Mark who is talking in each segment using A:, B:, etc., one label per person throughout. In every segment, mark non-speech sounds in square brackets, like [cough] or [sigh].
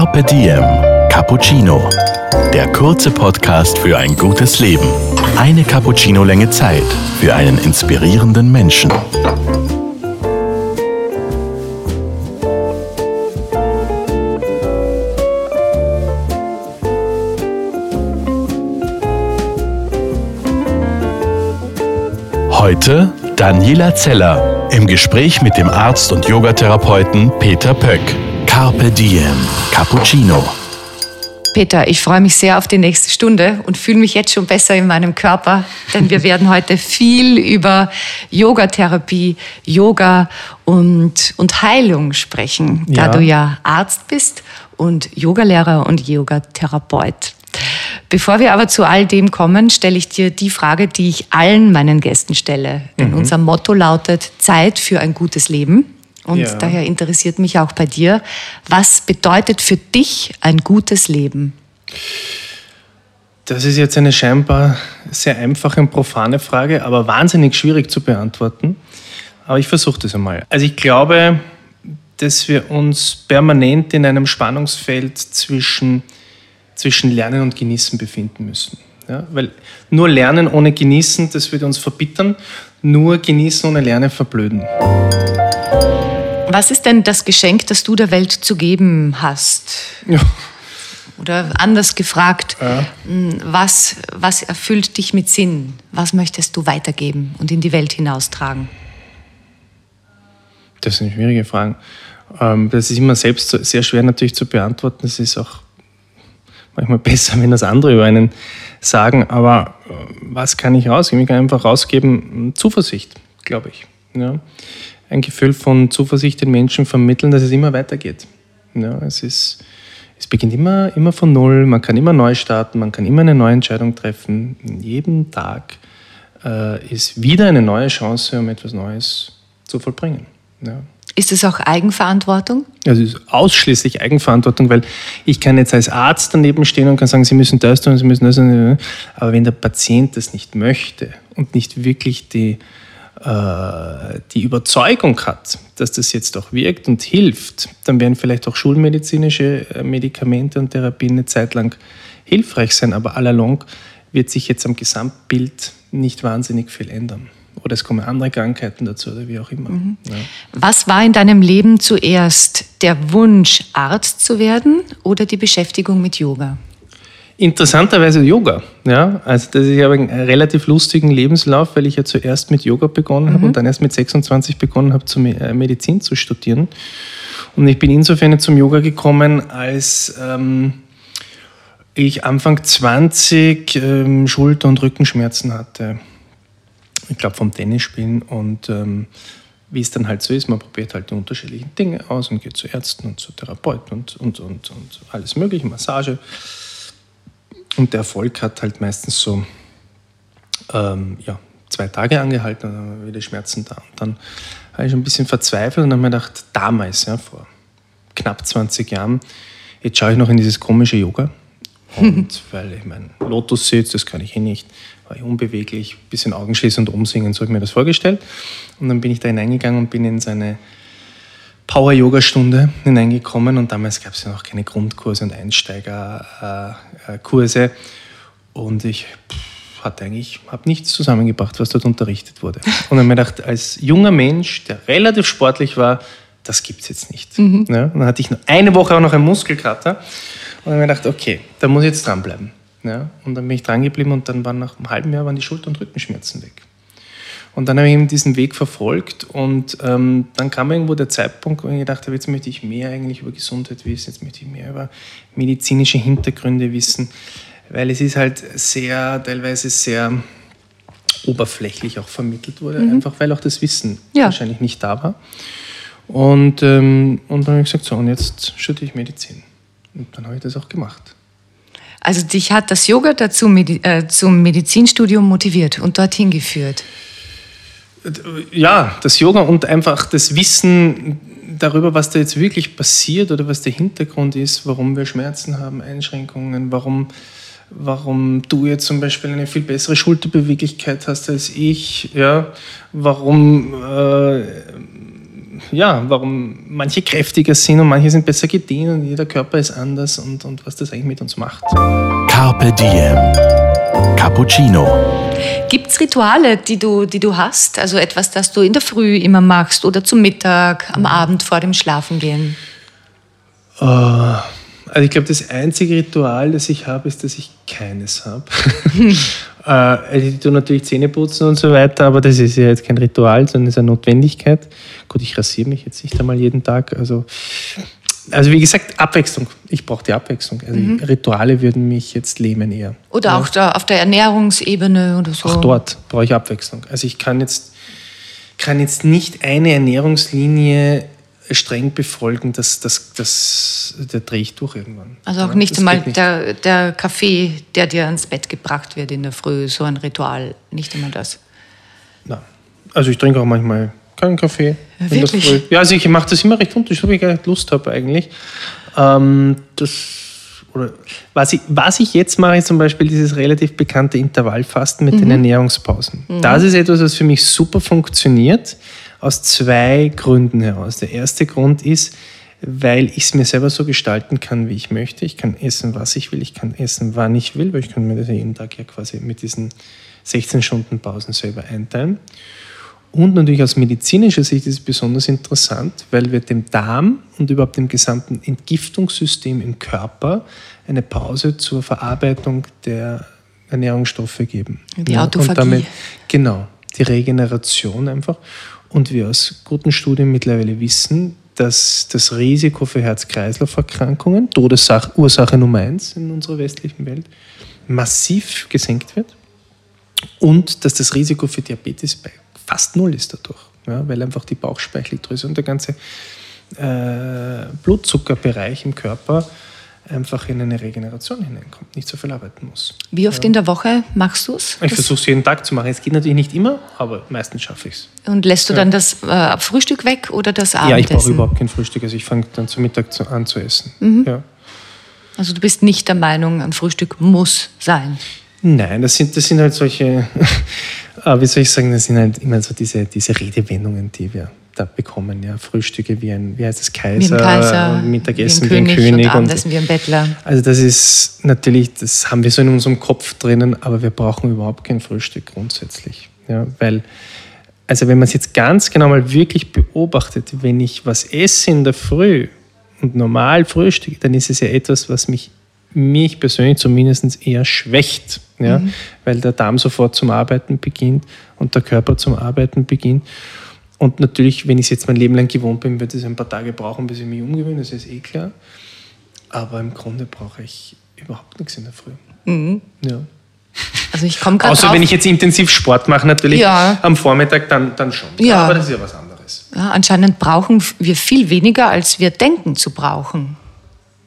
A: Carpe Diem Cappuccino. Der kurze Podcast für ein gutes Leben. Eine Cappuccino-Länge Zeit für einen inspirierenden Menschen. Heute Daniela Zeller im Gespräch mit dem Arzt und Yogatherapeuten Peter Pöck. Carpe Diem Cappuccino.
B: Peter, ich freue mich sehr auf die nächste Stunde und fühle mich jetzt schon besser in meinem Körper, denn wir werden heute viel über Yogatherapie, Yoga und, und Heilung sprechen, da du ja Arzt bist und Yogalehrer und Yogatherapeut. Bevor wir aber zu all dem kommen, stelle ich dir die Frage, die ich allen meinen Gästen stelle. Denn mhm. unser Motto lautet Zeit für ein gutes Leben. Und ja. daher interessiert mich auch bei dir, was bedeutet für dich ein gutes Leben?
C: Das ist jetzt eine scheinbar sehr einfache und profane Frage, aber wahnsinnig schwierig zu beantworten. Aber ich versuche das einmal. Also ich glaube, dass wir uns permanent in einem Spannungsfeld zwischen, zwischen Lernen und Genießen befinden müssen. Ja, weil nur Lernen ohne Genießen, das würde uns verbittern. Nur Genießen ohne Lernen verblöden.
B: Was ist denn das Geschenk, das du der Welt zu geben hast? Ja. Oder anders gefragt, ja. Hm, was, was erfüllt dich mit Sinn? Was möchtest du weitergeben und in die Welt hinaustragen?
C: Das sind schwierige Fragen. Ähm, das ist immer selbst sehr schwer natürlich zu beantworten. Es ist auch manchmal [laughs] besser, wenn das andere über einen sagen. Aber äh, was kann ich rausgeben? Ich kann einfach rausgeben Zuversicht, glaube ich. Ja ein Gefühl von Zuversicht den Menschen vermitteln, dass es immer weitergeht. Ja, es, ist, es beginnt immer, immer von Null, man kann immer neu starten, man kann immer eine neue Entscheidung treffen. In jedem Tag äh, ist wieder eine neue Chance, um etwas Neues zu vollbringen. Ja.
B: Ist es auch Eigenverantwortung?
C: Also es ist ausschließlich Eigenverantwortung, weil ich kann jetzt als Arzt daneben stehen und kann sagen, Sie müssen das tun, Sie müssen das tun. Aber wenn der Patient das nicht möchte und nicht wirklich die, äh, die Überzeugung hat, dass das jetzt auch wirkt und hilft, dann werden vielleicht auch schulmedizinische äh, Medikamente und Therapien eine Zeit lang hilfreich sein, aber allalong wird sich jetzt am Gesamtbild nicht wahnsinnig viel ändern. Oder es kommen andere Krankheiten dazu oder wie auch immer. Mhm.
B: Ja. Was war in deinem Leben zuerst? Der Wunsch, Arzt zu werden oder die Beschäftigung mit Yoga?
C: Interessanterweise Yoga. Ja, also das ist, ich habe einen relativ lustigen Lebenslauf, weil ich ja zuerst mit Yoga begonnen mhm. habe und dann erst mit 26 begonnen habe, zu äh, Medizin zu studieren. Und ich bin insofern zum Yoga gekommen, als ähm, ich Anfang 20 ähm, Schulter- und Rückenschmerzen hatte. Ich glaube vom Tennisspielen und ähm, wie es dann halt so ist, man probiert halt die unterschiedlichen Dinge aus und geht zu Ärzten und zu Therapeuten und, und, und, und alles mögliche, Massage. Und der Erfolg hat halt meistens so ähm, ja, zwei Tage angehalten, dann waren wieder Schmerzen da. Und dann habe ich ein bisschen verzweifelt und habe mir gedacht, damals, ja, vor knapp 20 Jahren, jetzt schaue ich noch in dieses komische Yoga. Und [laughs] weil ich mein Lotus sitze, das kann ich eh nicht, war ich unbeweglich, ein bisschen Augen schließen und umsingen, so habe ich mir das vorgestellt. Und dann bin ich da hineingegangen und bin in seine Power-Yoga-Stunde hineingekommen und damals gab es ja noch keine Grundkurse und Einsteigerkurse. Und ich hatte eigentlich hab nichts zusammengebracht, was dort unterrichtet wurde. [laughs] Und dann habe ich mir gedacht, als junger Mensch, der relativ sportlich war, das gibt es jetzt nicht. Mhm. Ja, und dann hatte ich noch eine Woche auch noch einen Muskelkater. Und dann habe ich mir gedacht, okay, da muss ich jetzt dranbleiben. Ja, und dann bin ich dran geblieben und dann waren nach einem halben Jahr waren die Schulter- und Rückenschmerzen weg. Und dann habe ich eben diesen Weg verfolgt und ähm, dann kam irgendwo der Zeitpunkt, wo ich gedacht habe, jetzt möchte ich mehr eigentlich über Gesundheit wissen, jetzt möchte ich mehr über medizinische Hintergründe wissen, weil es ist halt sehr, teilweise sehr oberflächlich auch vermittelt wurde, mhm. einfach weil auch das Wissen ja. wahrscheinlich nicht da war. Und, ähm, und dann habe ich gesagt, so, und jetzt studiere ich Medizin. Und dann habe ich das auch gemacht.
B: Also dich hat das Yoga dazu äh, zum Medizinstudium motiviert und dorthin geführt?
C: Ja, das Yoga und einfach das Wissen darüber, was da jetzt wirklich passiert oder was der Hintergrund ist, warum wir Schmerzen haben, Einschränkungen, warum, warum du jetzt zum Beispiel eine viel bessere Schulterbeweglichkeit hast als ich, ja, warum äh, ja, warum manche kräftiger sind und manche sind besser gedehnt und jeder Körper ist anders und, und was das eigentlich mit uns macht.
A: Carpe Diem. Cappuccino.
B: Gibt es Rituale, die du, die du hast? Also etwas, das du in der Früh immer machst oder zum Mittag, am Abend vor dem Schlafengehen?
C: Äh, also ich glaube, das einzige Ritual, das ich habe, ist, dass ich keines habe. [laughs] äh, also ich tue natürlich Zähne putzen und so weiter, aber das ist ja jetzt kein Ritual, sondern ist eine Notwendigkeit. Gut, ich rasiere mich jetzt nicht einmal jeden Tag. Also, also wie gesagt, Abwechslung. Ich brauche die Abwechslung. Also mhm. Rituale würden mich jetzt lähmen eher.
B: Oder ja. auch da auf der Ernährungsebene oder so.
C: Auch dort brauche ich Abwechslung. Also ich kann jetzt, kann jetzt nicht eine Ernährungslinie streng befolgen, das, das, das, der drehe ich durch irgendwann.
B: Also auch ja, nicht einmal nicht. Der, der Kaffee, der dir ins Bett gebracht wird in der Früh, so ein Ritual, nicht immer das.
C: Nein. Also ich trinke auch manchmal keinen Kaffee.
B: Wirklich?
C: Ja, also ich mache das immer recht unterschiedlich, ob ich gar nicht Lust habe eigentlich. Ähm, das, oder, was, ich, was ich jetzt mache, ist zum Beispiel dieses relativ bekannte Intervallfasten mit mhm. den Ernährungspausen. Mhm. Das ist etwas, was für mich super funktioniert aus zwei Gründen heraus. Der erste Grund ist, weil ich es mir selber so gestalten kann, wie ich möchte. Ich kann essen, was ich will, ich kann essen, wann ich will, weil ich kann mir das jeden Tag ja quasi mit diesen 16 Stunden Pausen selber einteilen. Und natürlich aus medizinischer Sicht ist es besonders interessant, weil wir dem Darm und überhaupt dem gesamten Entgiftungssystem im Körper eine Pause zur Verarbeitung der Ernährungsstoffe geben.
B: Die Autophagie. Und damit,
C: genau, die Regeneration einfach. Und wir aus guten Studien mittlerweile wissen, dass das Risiko für Herz-Kreislauf-Erkrankungen, Todesursache Nummer eins in unserer westlichen Welt, massiv gesenkt wird und dass das Risiko für Diabetes bei fast null ist dadurch, ja, weil einfach die Bauchspeicheldrüse und der ganze äh, Blutzuckerbereich im Körper einfach in eine Regeneration hineinkommt, nicht so viel arbeiten muss.
B: Wie oft ja. in der Woche machst du es?
C: Ich versuche es jeden Tag zu machen. Es geht natürlich nicht immer, aber meistens schaffe ich es.
B: Und lässt du ja. dann das äh, Frühstück weg oder das Abendessen?
C: Ja, ich brauche überhaupt kein Frühstück. Also ich fange dann zum Mittag zu, an zu essen.
B: Mhm. Ja. Also du bist nicht der Meinung, ein Frühstück muss sein?
C: Nein, das sind, das sind halt solche, [laughs] wie soll ich sagen, das sind halt immer so diese, diese Redewendungen, die wir da bekommen. Ja, Frühstücke wie ein, wie heißt das, Kaiser,
B: wie Kaiser
C: Mittagessen
B: wie ein König, wie ein König. Und Abendessen wie ein Bettler.
C: Also das ist natürlich, das haben wir so in unserem Kopf drinnen, aber wir brauchen überhaupt kein Frühstück grundsätzlich. Ja, weil, also wenn man es jetzt ganz genau mal wirklich beobachtet, wenn ich was esse in der Früh und normal frühstücke, dann ist es ja etwas, was mich mich persönlich zumindest eher schwächt, ja? Mhm. weil der Darm sofort zum Arbeiten beginnt und der Körper zum Arbeiten beginnt. Und natürlich, wenn ich es jetzt mein Leben lang gewohnt bin, wird es ein paar Tage brauchen, bis ich mich umgewöhne, das ist eh klar. Aber im Grunde brauche ich überhaupt nichts in der Früh.
B: Mhm.
C: Ja.
B: Also ich komme
C: Außer drauf. wenn ich jetzt intensiv Sport mache, natürlich ja. am Vormittag, dann, dann schon.
B: Ja.
C: Aber das ist ja was anderes.
B: Ja, anscheinend brauchen wir viel weniger, als wir denken zu brauchen.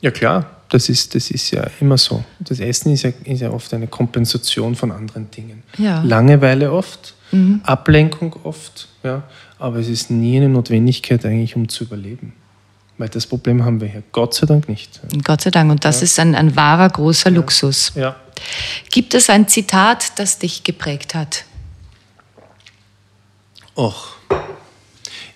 C: Ja klar, das ist, das ist ja immer so. Das Essen ist ja, ist ja oft eine Kompensation von anderen Dingen.
B: Ja.
C: Langeweile oft, mhm. Ablenkung oft. Ja aber es ist nie eine Notwendigkeit eigentlich, um zu überleben. Weil das Problem haben wir hier Gott sei Dank nicht.
B: Gott sei Dank. Und das ja. ist ein, ein wahrer großer ja. Luxus.
C: Ja.
B: Gibt es ein Zitat, das dich geprägt hat?
C: Och.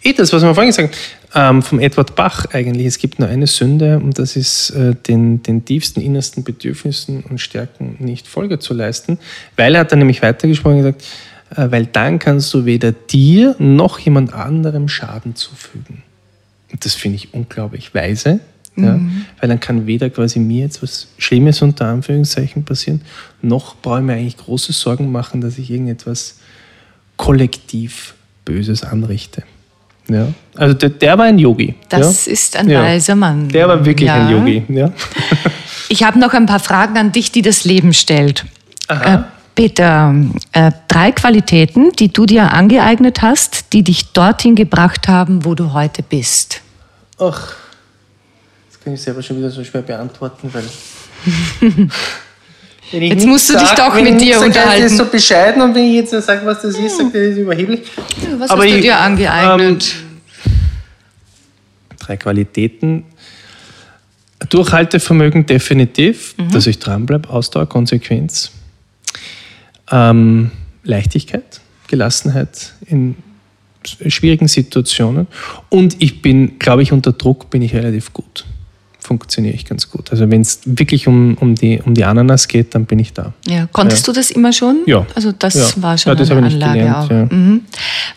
C: Eh, das, was wir vorhin gesagt haben, ähm, vom Edward Bach eigentlich. Es gibt nur eine Sünde und das ist, äh, den, den tiefsten, innersten Bedürfnissen und Stärken nicht Folge zu leisten. Weil er hat dann nämlich weitergesprochen und gesagt, äh, weil dann kannst du weder dir noch jemand anderem Schaden zufügen. Und das finde ich unglaublich weise, mhm. ja, weil dann kann weder quasi mir jetzt was Schlimmes unter Anführungszeichen passieren, noch brauche ich mir eigentlich große Sorgen machen, dass ich irgendetwas kollektiv Böses anrichte. Ja. Also der, der war ein Yogi.
B: Das
C: ja.
B: ist ein ja. weiser Mann.
C: Der war wirklich ja. ein Yogi. Ja. [laughs]
B: Ich habe noch ein paar Fragen an dich, die das Leben stellt. Aha. Äh, Peter, äh, drei Qualitäten, die du dir angeeignet hast, die dich dorthin gebracht haben, wo du heute bist.
C: Ach, das kann ich selber schon wieder so schwer beantworten, weil. [laughs]
B: jetzt musst du sag, dich doch mit dir unterhalten.
C: Das ist so bescheiden und wenn ich jetzt sage, was das ist, sagt er, das ist überheblich.
B: was Aber hast du ich, dir angeeignet? Ähm,
C: drei Qualitäten. Durchhaltevermögen definitiv, mhm. dass ich dranbleibe, Ausdauer, Konsequenz ähm, Leichtigkeit, Gelassenheit in schwierigen Situationen. Und ich bin, glaube ich, unter Druck bin ich relativ gut. Funktioniere ich ganz gut. Also wenn es wirklich um, um, die, um die Ananas geht, dann bin ich da.
B: Ja. Konntest
C: Ja.
B: du das immer schon?
C: Ja.
B: Also das
C: Ja.
B: war schon
C: Ja, das
B: eine Anlage
C: gelernt,
B: auch.
C: ja.
B: Mhm.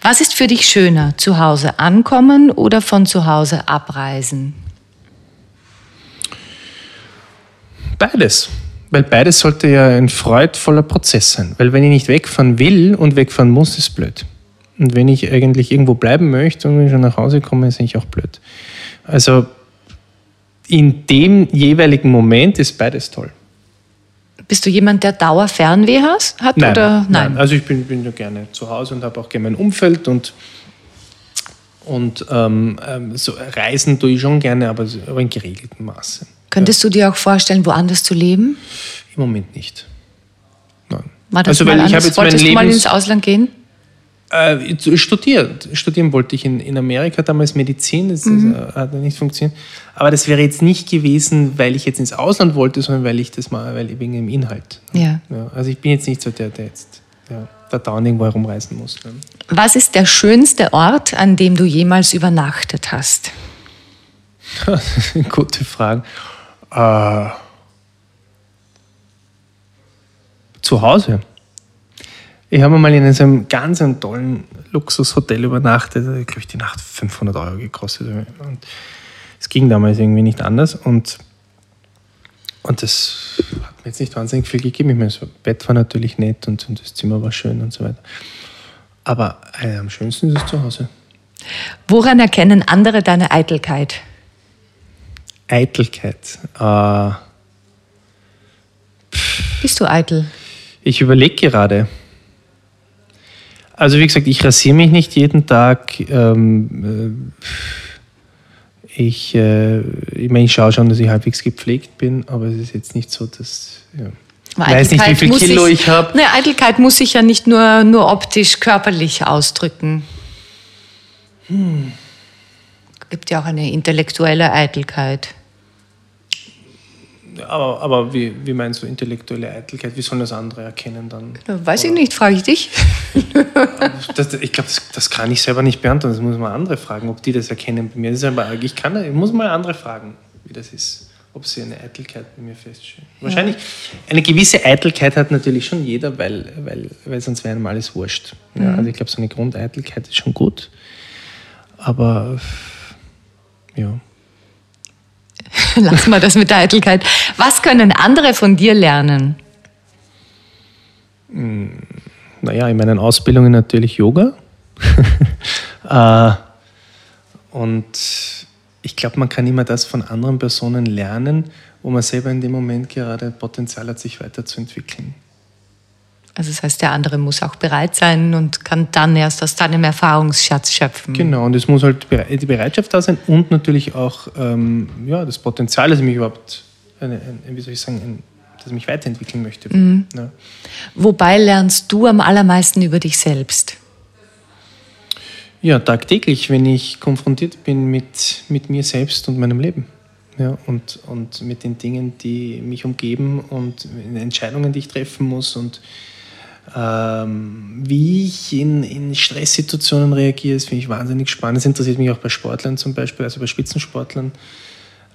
B: Was ist für dich schöner? Zu Hause ankommen oder von zu Hause abreisen?
C: Beides. Weil beides sollte ja ein freudvoller Prozess sein. Weil wenn ich nicht wegfahren will und wegfahren muss, ist es blöd. Und wenn ich eigentlich irgendwo bleiben möchte und wenn ich schon nach Hause komme, ist eigentlich auch blöd. Also in dem jeweiligen Moment ist beides toll.
B: Bist du jemand, der Dauerfernweh hat? oder? Nein.
C: Also ich bin, bin ja gerne zu Hause und habe auch gerne mein Umfeld und, und ähm, ähm, so reisen tue ich schon gerne, aber, in geregeltem Maße.
B: Könntest du dir auch vorstellen, woanders zu leben?
C: Im Moment nicht. Nein.
B: War das
C: also,
B: mal
C: weil ich
B: anders?
C: habe jetzt mein
B: Wolltest du mal ins Ausland gehen?
C: Äh, studiert. Studieren wollte ich in, in Amerika damals Medizin, das,
B: Mhm.
C: das äh, hat nicht funktioniert. Aber das wäre jetzt nicht gewesen, weil ich jetzt ins Ausland wollte, sondern weil ich das mal, weil wegen dem Inhalt.
B: Ja.
C: Ja, also ich bin jetzt nicht so der, der jetzt ja, da dauernd irgendwo herumreisen muss. Ne?
B: Was ist der schönste Ort, an dem du jemals übernachtet hast? [laughs]
C: Gute Frage. Äh, zu Hause. Ich habe mal in einem ganz einem tollen Luxushotel übernachtet. Hat, glaube ich, die Nacht 500 Euro gekostet. Und es ging damals irgendwie nicht anders. Und, und das hat mir jetzt nicht wahnsinnig viel gegeben. Ich meine, das Bett war natürlich nett und, und das Zimmer war schön und so weiter. Aber äh, am schönsten ist es zu Hause.
B: Woran erkennen andere deine Eitelkeit?
C: Eitelkeit. Äh,
B: Bist du eitel?
C: Ich überlege gerade. Also wie gesagt, ich rasiere mich nicht jeden Tag. Ähm, äh, ich, äh, ich meine, ich schaue schon, dass ich halbwegs gepflegt bin, aber es ist jetzt nicht so, dass... Ja. Ich
B: Aber
C: weiß nicht, wie viel Kilo
B: sich-
C: ich habe.
B: Ne, Eitelkeit muss sich ja nicht nur, nur optisch, körperlich ausdrücken. Gibt ja auch eine intellektuelle Eitelkeit.
C: Aber, aber wie, wie meinst du intellektuelle Eitelkeit? Wie sollen das andere erkennen dann?
B: Weiß ich nicht, frage ich dich. [laughs]
C: Das, ich glaube, das, das kann ich selber nicht beantworten. Das muss man andere fragen, ob die das erkennen bei mir. Das ist aber, ich, kann, ich muss mal andere fragen, wie das ist. Ob sie eine Eitelkeit bei mir feststellen. Wahrscheinlich, eine gewisse Eitelkeit hat natürlich schon jeder, weil, weil, weil sonst wäre einem alles wurscht. Ja, also ich glaube, so eine Grundeitelkeit ist schon gut. Aber ja. [laughs]
B: Lass mal das mit der Eitelkeit. Was können andere von dir lernen?
C: naja, in meinen Ausbildungen natürlich Yoga. [laughs] äh, und ich glaube, man kann immer das von anderen Personen lernen, wo man selber in dem Moment gerade Potenzial hat, sich weiterzuentwickeln.
B: Also das heißt, der andere muss auch bereit sein und kann dann erst aus deinem Erfahrungsschatz schöpfen.
C: Genau, und es muss halt die Bereitschaft da sein und natürlich auch ähm, ja, das Potenzial, dass ich mich überhaupt, eine, ein, wie soll ich sagen, ein, dass ich mich weiterentwickeln möchte. Ja.
B: Wobei lernst du am allermeisten über dich selbst?
C: Ja, tagtäglich, wenn ich konfrontiert bin mit, mit mir selbst und meinem Leben. Ja, und, und mit den Dingen, die mich umgeben und Entscheidungen, die ich treffen muss und wie ich in, in Stresssituationen reagiere, das finde ich wahnsinnig spannend. Das interessiert mich auch bei Sportlern zum Beispiel, also bei Spitzensportlern,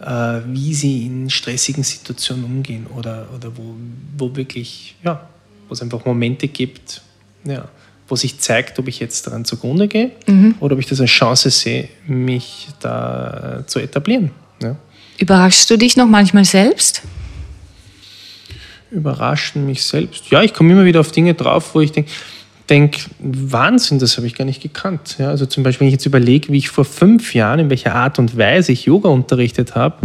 C: äh, wie sie in stressigen Situationen umgehen oder, oder wo, wo wirklich, ja, wo es einfach Momente gibt, ja, wo sich zeigt, ob ich jetzt daran zugrunde gehe oder ob ich das als Chance sehe, mich da zu etablieren. Ja.
B: Überraschst du dich noch manchmal selbst?
C: Überraschen mich selbst. Ja, ich komme immer wieder auf Dinge drauf, wo ich denke, denk, Wahnsinn, das habe ich gar nicht gekannt. Ja, also zum Beispiel, wenn ich jetzt überlege, wie ich vor fünf Jahren, in welcher Art und Weise ich Yoga unterrichtet habe,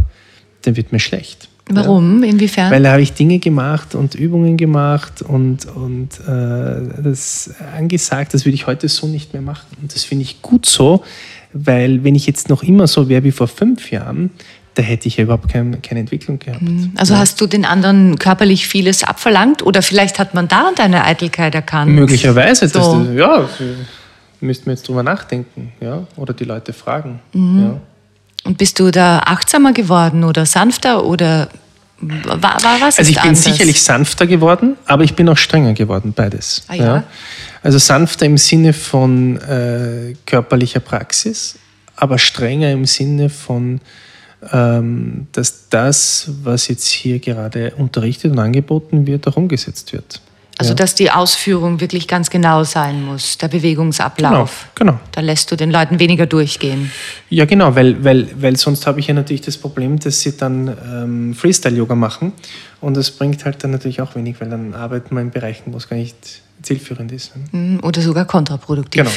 C: dann wird mir schlecht.
B: Warum? Inwiefern?
C: Weil da habe ich Dinge gemacht und Übungen gemacht und, und äh, das angesagt, das würde ich heute so nicht mehr machen. Und das finde ich gut so, weil wenn ich jetzt noch immer so wäre wie vor fünf Jahren, da hätte ich ja überhaupt kein, keine Entwicklung gehabt.
B: also hast du den anderen körperlich vieles abverlangt oder vielleicht hat man da deine Eitelkeit erkannt?
C: Möglicherweise,
B: So.
C: das, das, ja, müssten wir jetzt drüber nachdenken, ja, oder die Leute fragen.
B: Mhm.
C: Ja.
B: Und bist du da achtsamer geworden oder sanfter oder Wa- wa- Was
C: Also ich bin
B: anders?
C: sicherlich sanfter geworden, aber ich bin auch strenger geworden, beides.
B: Ah, ja?
C: Also sanfter im Sinne von äh, körperlicher Praxis, aber strenger im Sinne von, dass das, was jetzt hier gerade unterrichtet und angeboten wird, auch umgesetzt wird.
B: Also,
C: ja.
B: dass die Ausführung wirklich ganz genau sein muss, der
C: genau,
B: Bewegungsablauf.
C: genau.
B: Da lässt du den Leuten weniger durchgehen.
C: Ja, genau, weil, weil, weil sonst habe ich ja natürlich das Problem, dass sie dann ähm, Freestyle-Yoga machen und das bringt halt dann natürlich auch wenig, weil dann arbeiten wir in Bereichen, wo es gar nicht zielführend ist.
B: Mm, Oder sogar kontraproduktiv.
C: Genau.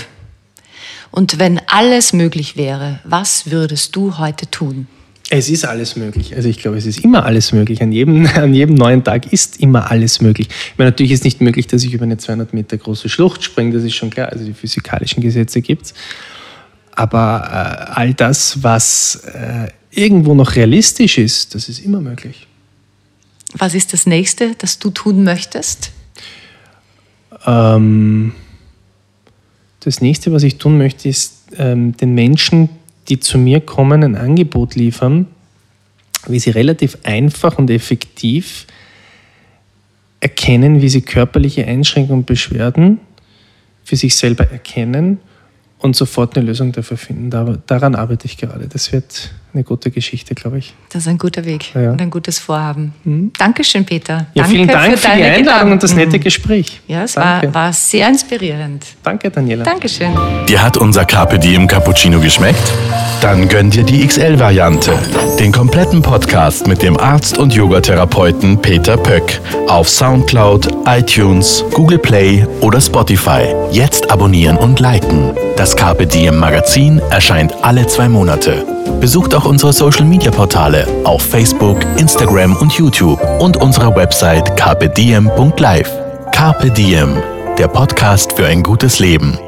B: Und wenn alles möglich wäre, was würdest du heute tun?
C: Es ist alles möglich. Also ich glaube, es ist immer alles möglich. An jedem, [laughs] an jedem neuen Tag ist immer alles möglich. Ich meine, natürlich ist nicht möglich, dass ich über eine 200 Meter große Schlucht springe, das ist schon klar. Also die physikalischen Gesetze gibt es. Aber äh, all das, was äh, irgendwo noch realistisch ist, das ist immer möglich.
B: Was ist das nächste, das du tun möchtest?
C: Ähm, das nächste, was ich tun möchte, ist ähm, den Menschen, die zu mir kommen, ein Angebot liefern, wie sie relativ einfach und effektiv erkennen, wie sie körperliche Einschränkungen und Beschwerden für sich selber erkennen und sofort eine Lösung dafür finden. Da, daran arbeite ich gerade. Das wird eine gute Geschichte, glaube ich.
B: Das ist ein guter Weg
C: Ja.
B: und ein gutes Vorhaben. Dankeschön, Peter.
C: Ja,
B: Danke
C: vielen Dank für, die
B: deine
C: Einladung und das
B: Gedanken.
C: nette Gespräch.
B: Ja, es
C: Danke.
B: war, war sehr inspirierend.
C: Danke, Daniela.
B: Dankeschön.
A: Dir hat unser Carpe Diem Cappuccino geschmeckt? Dann gönn dir die XL-Variante. Den kompletten Podcast mit dem Arzt und Yogatherapeuten Peter Pöck auf Soundcloud, iTunes, Google Play oder Spotify. Jetzt abonnieren und liken. Das Carpe Diem Magazin erscheint alle zwei Monate. Besucht auch unsere Social Media Portale auf Facebook, Instagram und YouTube und unsere Website carpediem.live. Carpe Diem, der Podcast für ein gutes Leben.